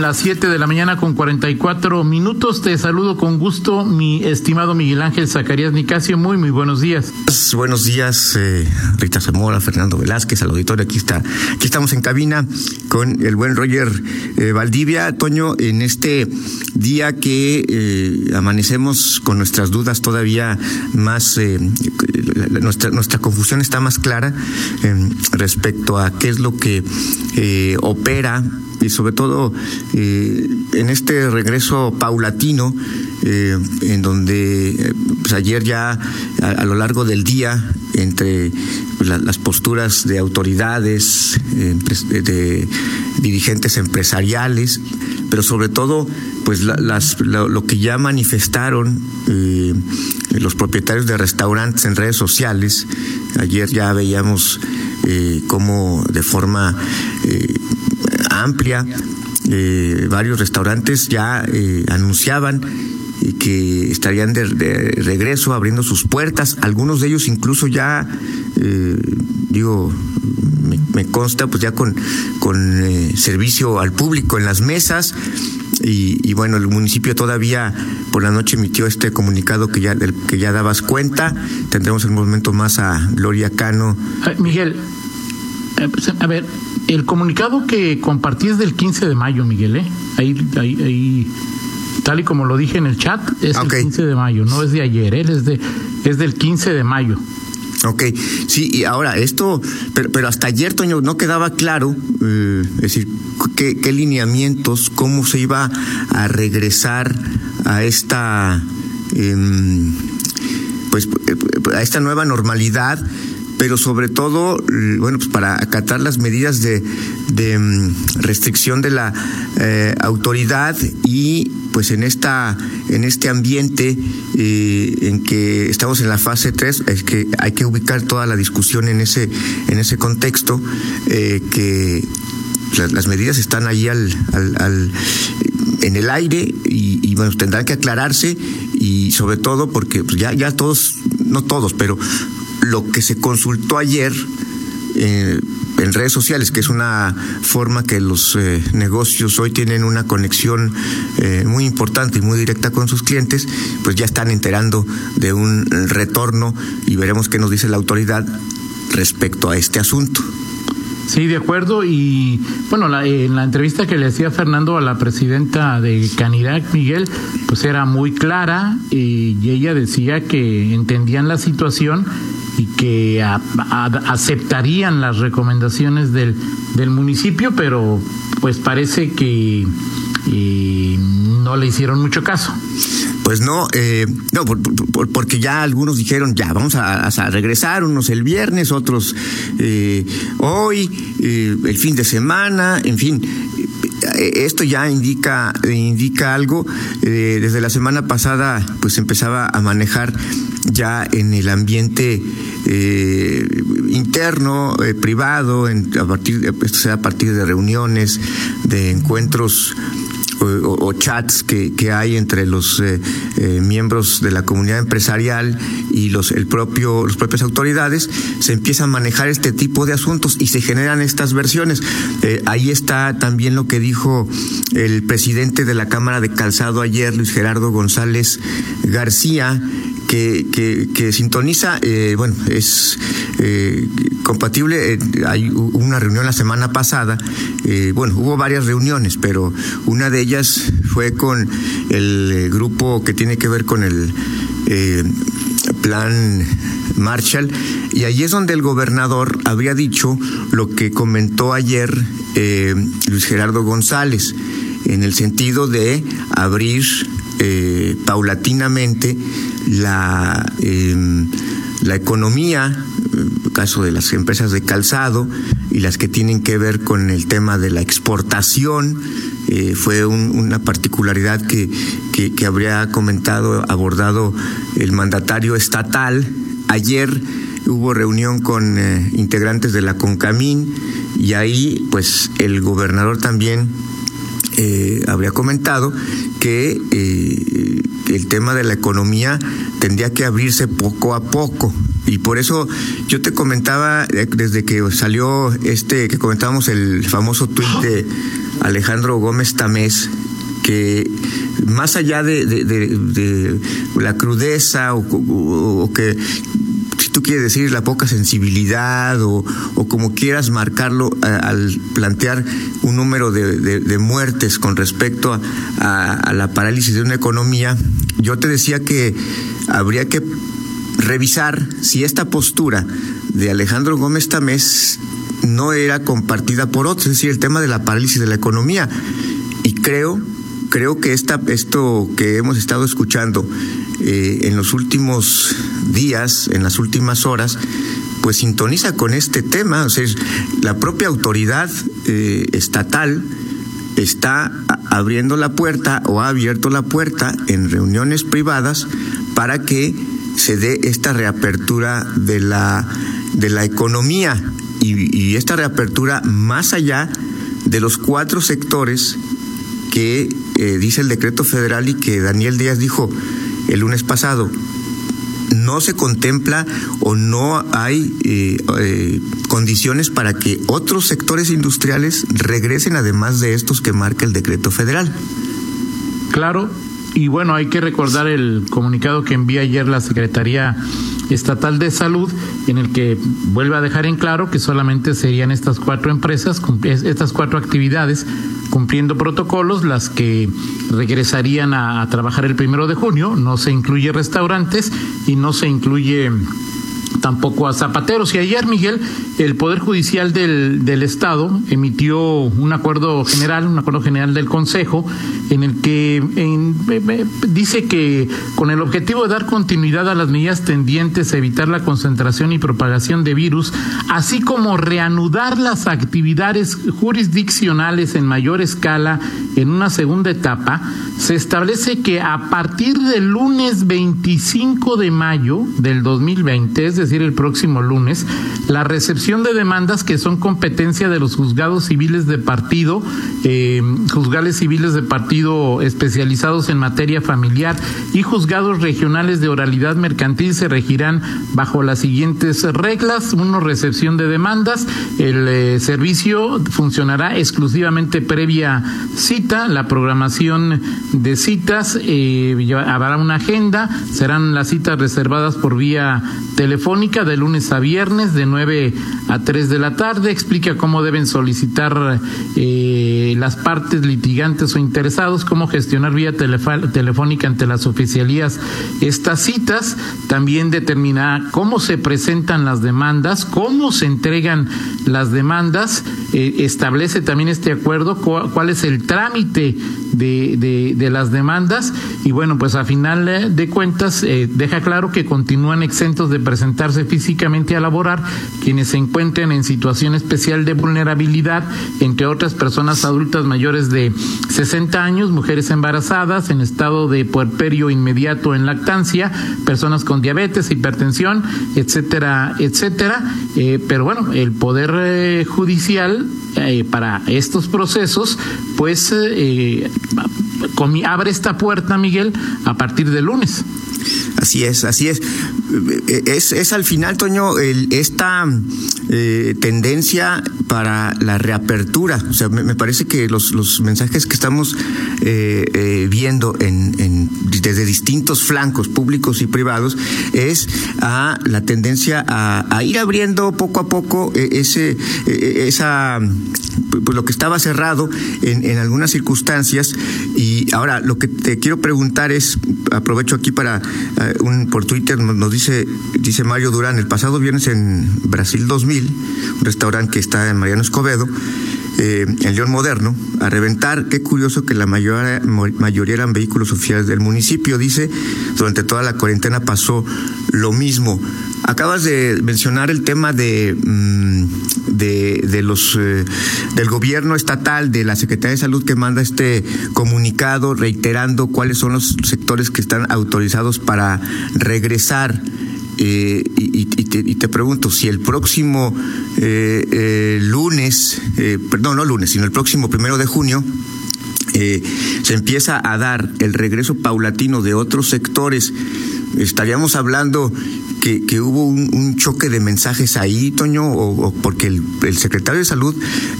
Las 7 de la mañana con 44 minutos. Te saludo con gusto, mi estimado Miguel Ángel Zacarías Nicasio. Muy, muy buenos días. Buenos días, eh, Rita Zamora, Fernando Velázquez, al auditorio. Aquí está, aquí estamos en cabina con el buen Roger eh, Valdivia. Toño, en este día que eh, amanecemos con nuestras dudas todavía más, nuestra, nuestra confusión está más clara respecto a qué es lo que opera y sobre todo eh, en este regreso paulatino, eh, en donde eh, pues ayer ya a, lo largo del día, entre pues, las posturas de autoridades, de dirigentes empresariales, pero sobre todo pues lo, que ya manifestaron los propietarios de restaurantes en redes sociales. Ayer ya veíamos cómo de forma amplia. Eh, varios restaurantes ya eh, anunciaban que estarían de, regreso abriendo sus puertas. Algunos de ellos incluso ya, eh, digo, me, consta, pues ya con, con servicio al público en las mesas. Y, bueno, el municipio todavía por la noche emitió este comunicado que ya, del que ya dabas cuenta. Tendremos en un momento más a Gloria Cano. Miguel, pues, a ver, el comunicado que compartí es del 15 de mayo, Miguel, ¿eh? Ahí, ahí, ahí tal y como lo dije en el chat, es el 15 de mayo, no es de ayer, ¿eh? es, de, es del 15 de mayo. Ok, sí, y ahora esto, pero, pero hasta ayer, Toño, no quedaba claro, eh, es decir, qué, qué, lineamientos, cómo se iba a regresar a esta, em, pues, a esta nueva normalidad pero sobre todo, bueno, pues para acatar las medidas de, mm, restricción de la eh, autoridad y pues en esta en este ambiente eh, en que estamos en la fase 3 es que hay que ubicar toda la discusión en ese en ese contexto eh, que las, medidas están ahí al, al, en el aire y, bueno tendrán que aclararse y sobre todo porque pues ya ya todos no todos pero lo que se consultó ayer eh, en redes sociales, que es una forma que los eh, negocios hoy tienen una conexión eh, muy importante y muy directa con sus clientes, pues ya están enterando de un retorno y veremos qué nos dice la autoridad respecto a este asunto. Sí, de acuerdo. Y bueno, en la entrevista que le hacía Fernando a la presidenta de Canirac, Miguel, pues era muy clara y ella decía que entendían la situación y que aceptarían las recomendaciones del, del municipio, pero pues parece que eh, no le hicieron mucho caso. Pues no, eh, no, porque ya algunos dijeron, ya, vamos a, regresar, unos el viernes, otros eh, hoy, el fin de semana, en fin, esto ya indica, indica algo. desde la semana pasada, pues empezaba a manejar ya en el ambiente eh, interno, eh, privado, en, a partir, esto sea a partir de reuniones, de encuentros o, chats que, que, hay entre los eh, miembros de la comunidad empresarial y los el propio las propias autoridades se empieza a manejar este tipo de asuntos y se generan estas versiones. Ahí está también lo que dijo el presidente de la cámara de calzado ayer Luis Gerardo González García que, sintoniza, eh, bueno, es eh, compatible. Eh, hay una reunión la semana pasada, bueno, hubo varias reuniones, pero una de ellas fue con el grupo que tiene que ver con el plan Marshall, y ahí es donde el gobernador había dicho lo que comentó ayer Luis Gerardo González, en el sentido de abrir paulatinamente la, em, la economía, caso de las empresas de calzado y las que tienen que ver con el tema de la exportación, eh, fue una particularidad que, que, habría comentado, abordado el mandatario estatal. Ayer hubo reunión con eh, integrantes de la CONCAMIN y ahí pues el gobernador también eh, habría comentado que eh, el tema de la economía tendría que abrirse poco a poco. Y por eso yo te comentaba, eh, desde que salió este, que comentábamos el famoso tuit de Alejandro Gómez Tamés, que más allá de, la crudeza o, que tú quieres decir la poca sensibilidad o, como quieras marcarlo al plantear un número de, muertes con respecto a, la parálisis de una economía, yo te decía que habría que revisar si esta postura de Alejandro Gómez Tamés no era compartida por otros, es decir, el tema de la parálisis de la economía. Y creo, creo que esta, esto que hemos estado escuchando eh, en los últimos días, en las últimas horas, pues sintoniza con este tema. O sea, la propia autoridad eh, estatal está abriendo la puerta o ha abierto la puerta en reuniones privadas para que se dé esta reapertura de la, de la economía y, esta reapertura más allá de los cuatro sectores que eh, dice el decreto federal y que Daniel Díaz dijo el lunes pasado. No se contempla o no hay eh, eh, condiciones para que otros sectores industriales regresen además de estos que marca el decreto federal. Claro, y bueno, hay que recordar el comunicado que envía ayer la Secretaría Estatal de Salud, en el que vuelve a dejar en claro que solamente serían estas cuatro empresas, estas cuatro actividades, cumpliendo protocolos, las que regresarían a, trabajar el primero de junio. No se incluye restaurantes y no se incluye tampoco a zapateros. Y ayer, Miguel, el Poder Judicial del, del Estado emitió un acuerdo general, un acuerdo general del Consejo, en el que dice que con el objetivo de dar continuidad a las medidas tendientes a evitar la concentración y propagación de virus, así como reanudar las actividades jurisdiccionales en mayor escala en una segunda etapa, se establece que a partir del lunes 25 de mayo del 2020, es decir, el próximo lunes, la recepción de demandas que son competencia de los juzgados civiles de partido, eh, juzgales civiles de partido especializados en materia familiar y juzgados regionales de oralidad mercantil se regirán bajo las siguientes reglas. Uno, recepción de demandas. El eh, servicio funcionará exclusivamente previa cita. La programación de citas eh, habrá una agenda. Serán las citas reservadas por vía telefónica de lunes a viernes de 9 a 3 de la tarde. Explica cómo deben solicitar eh, las partes litigantes o interesados, cómo gestionar vía telefónica ante las oficialías estas citas. También determinará cómo se presentan las demandas, cómo se entregan las demandas. Eh, establece también este acuerdo cuál es el trámite de, de, las demandas y bueno, pues a final de cuentas eh, deja claro que continúan exentos de presentarse físicamente a laborar quienes se encuentren en situación especial de vulnerabilidad, entre otras personas adultas mayores de 60 años, mujeres embarazadas en estado de puerperio inmediato en lactancia, personas con diabetes, hipertensión, etcétera, etcétera. Eh, pero bueno, el Poder eh, Judicial para estos procesos, pues abre esta puerta, Miguel, a partir de lunes. Así es, así es. Es, es al final, Toño, el, esta eh, tendencia para la reapertura. O sea, me, parece que los, los, mensajes que estamos eh, eh, viendo en, desde distintos flancos públicos y privados es a la tendencia a, ir abriendo poco a poco ese, esa, pues lo que estaba cerrado en, en algunas circunstancias. Y ahora lo que te quiero preguntar es, aprovecho aquí para un por Twitter nos dice dice Mario Durán el pasado viernes en Brasil 2000 un restaurante que está en Mariano Escobedo eh, en León Moderno a reventar qué curioso que la mayoría, mayoría eran vehículos oficiales del municipio dice durante toda la cuarentena pasó lo mismo acabas de mencionar el tema de mm, de, los eh, del gobierno estatal de la Secretaría de Salud que manda este comunicado reiterando cuáles son los sectores que están autorizados para regresar. Eh, y, te, pregunto si el próximo eh, lunes, perdón, no lunes, sino el próximo primero de junio, eh, se empieza a dar el regreso paulatino de otros sectores, estaríamos hablando que, hubo un, choque de mensajes ahí, Toño, o, porque el, secretario de Salud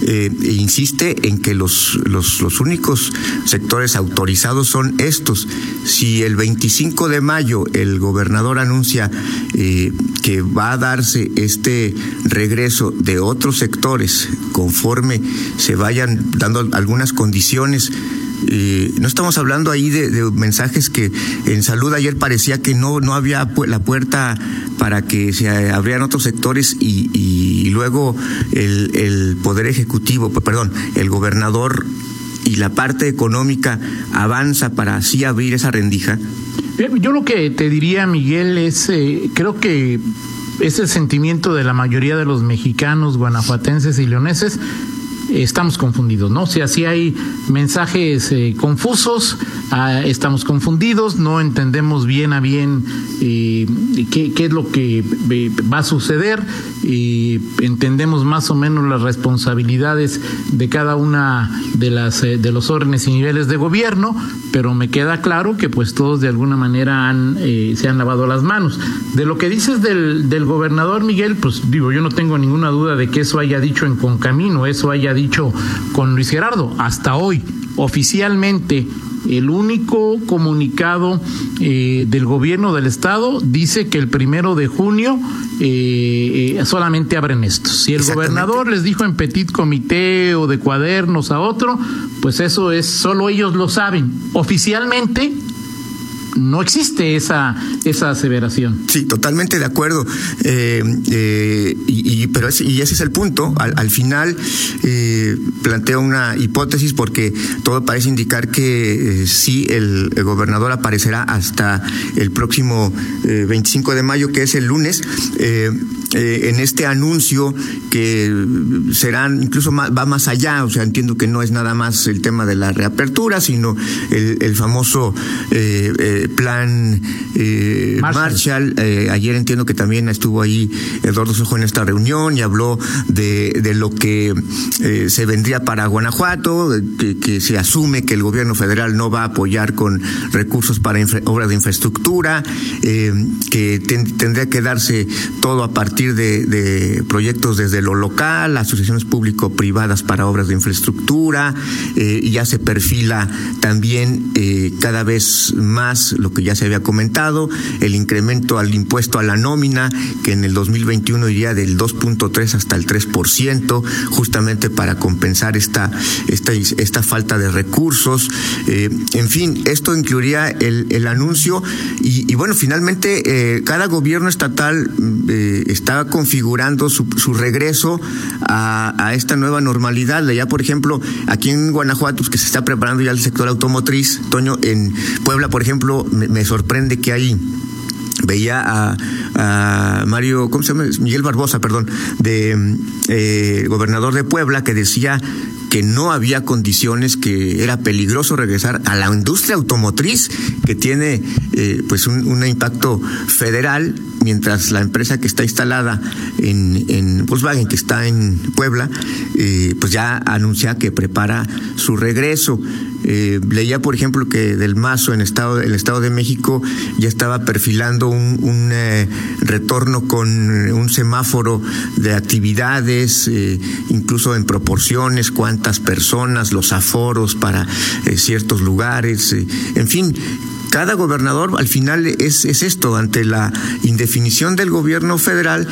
eh, insiste en que los, los, únicos sectores autorizados son estos. Si el 25 de mayo el gobernador anuncia eh, que va a darse este regreso de otros sectores conforme se vayan dando algunas condiciones, no estamos hablando ahí de, mensajes que en salud ayer parecía que no, no había la puerta para que se abrieran otros sectores y, luego el, Poder Ejecutivo, perdón, el gobernador y la parte económica avanza para así abrir esa rendija? Eh, yo lo que te diría, Miguel, es, eh, creo que es el sentimiento de la mayoría de los mexicanos, guanajuatenses y leoneses, estamos confundidos, ¿no? O sea, si hay mensajes eh, confusos, ah, estamos confundidos, no entendemos bien a bien eh, qué, qué, es lo que eh, va a suceder, entendemos más o menos las responsabilidades de cada una de las de los órdenes y niveles de gobierno, pero me queda claro que pues todos de alguna manera han, se han lavado las manos. De lo que dices del, del gobernador Miguel, pues digo, yo no tengo ninguna duda de que eso haya dicho en Concamino, eso haya dicho con Luis Gerardo. Hasta hoy, oficialmente, el único comunicado eh, del gobierno del estado dice que el primero de junio eh, eh, solamente abren estos. Si el gobernador les dijo en petit comité o de cuadernos a otro, pues eso es solo ellos lo saben. Oficialmente no existe esa, esa aseveración. Sí, totalmente de acuerdo. Eh, eh, y, pero y ese es el punto. Al, final eh, planteo una hipótesis porque todo parece indicar que eh, sí, el, gobernador aparecerá hasta el próximo 25 de mayo, que es el lunes. En este anuncio que serán incluso va más allá, o sea, entiendo que no es nada más el tema de la reapertura, sino el, el famoso plan eh, Marshall. Eh, ayer entiendo que también estuvo ahí Eduardo Sojo en esta reunión y habló de, de lo que eh, se vendría para Guanajuato, que, se asume que el gobierno federal no va a apoyar con recursos para obras de infraestructura, eh, que tendría que darse todo a partir de, de proyectos desde lo local, asociaciones público-privadas para obras de infraestructura, y ya se perfila también cada vez más lo que ya se había comentado, el incremento al impuesto a la nómina, que en el 2021 iría del 2.3 hasta el 3%, justamente para compensar esta, esta, esta falta de recursos. Eh, en fin, esto incluiría el, el anuncio y, bueno, finalmente eh, cada gobierno estatal eh, configurando su, regreso a, esta nueva normalidad. Ya, por ejemplo, aquí en Guanajuato, que se está preparando ya el sector automotriz, Toño, en Puebla, por ejemplo, me, sorprende que ahí veía a, Mario, ¿cómo se llama? Miguel Barbosa, perdón, de eh, gobernador de Puebla, que decía que no había condiciones, que era peligroso regresar a la industria automotriz, que tiene eh, pues un, impacto federal, mientras la empresa que está instalada en, en Volkswagen, que está en Puebla, eh, pues ya anuncia que prepara su regreso. Eh, leía, por ejemplo, que del Mazo en estado, el Estado de México ya estaba perfilando un, eh, retorno con un semáforo de actividades, incluso en proporciones, cuántas personas, los aforos para eh, ciertos lugares, eh, en fin, cada gobernador al final es, es esto, ante la indefinición del gobierno federal,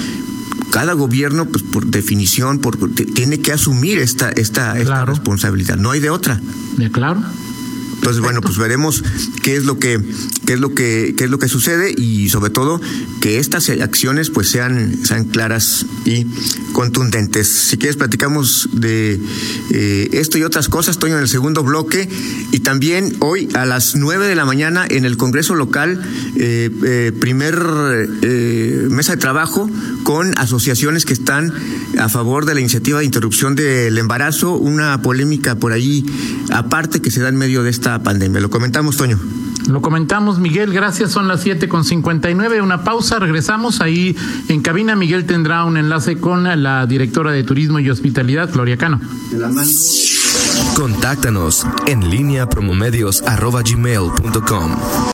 cada gobierno, pues por definición, por, tiene que asumir esta, esta, esta responsabilidad. No hay de otra. claro. Entonces, bueno, pues veremos qué es lo que, qué es lo que, qué es lo que sucede y sobre todo que estas acciones pues sean, sean claras y contundentes. Si quieres platicamos de eh, esto y otras cosas, estoy en el segundo bloque y también hoy a las nueve de la mañana en el Congreso local, eh, eh, primer mesa de trabajo con asociaciones que están a favor de la iniciativa de interrupción del embarazo, una polémica por ahí aparte que se da en medio de esta pandemia. Lo comentamos, Toño. Lo comentamos, Miguel, gracias. Son las siete con nueve. Una pausa, regresamos. Ahí en cabina, Miguel tendrá un enlace con la directora de Turismo y Hospitalidad, Gloria Cano. Contáctanos en línea promomedios.com.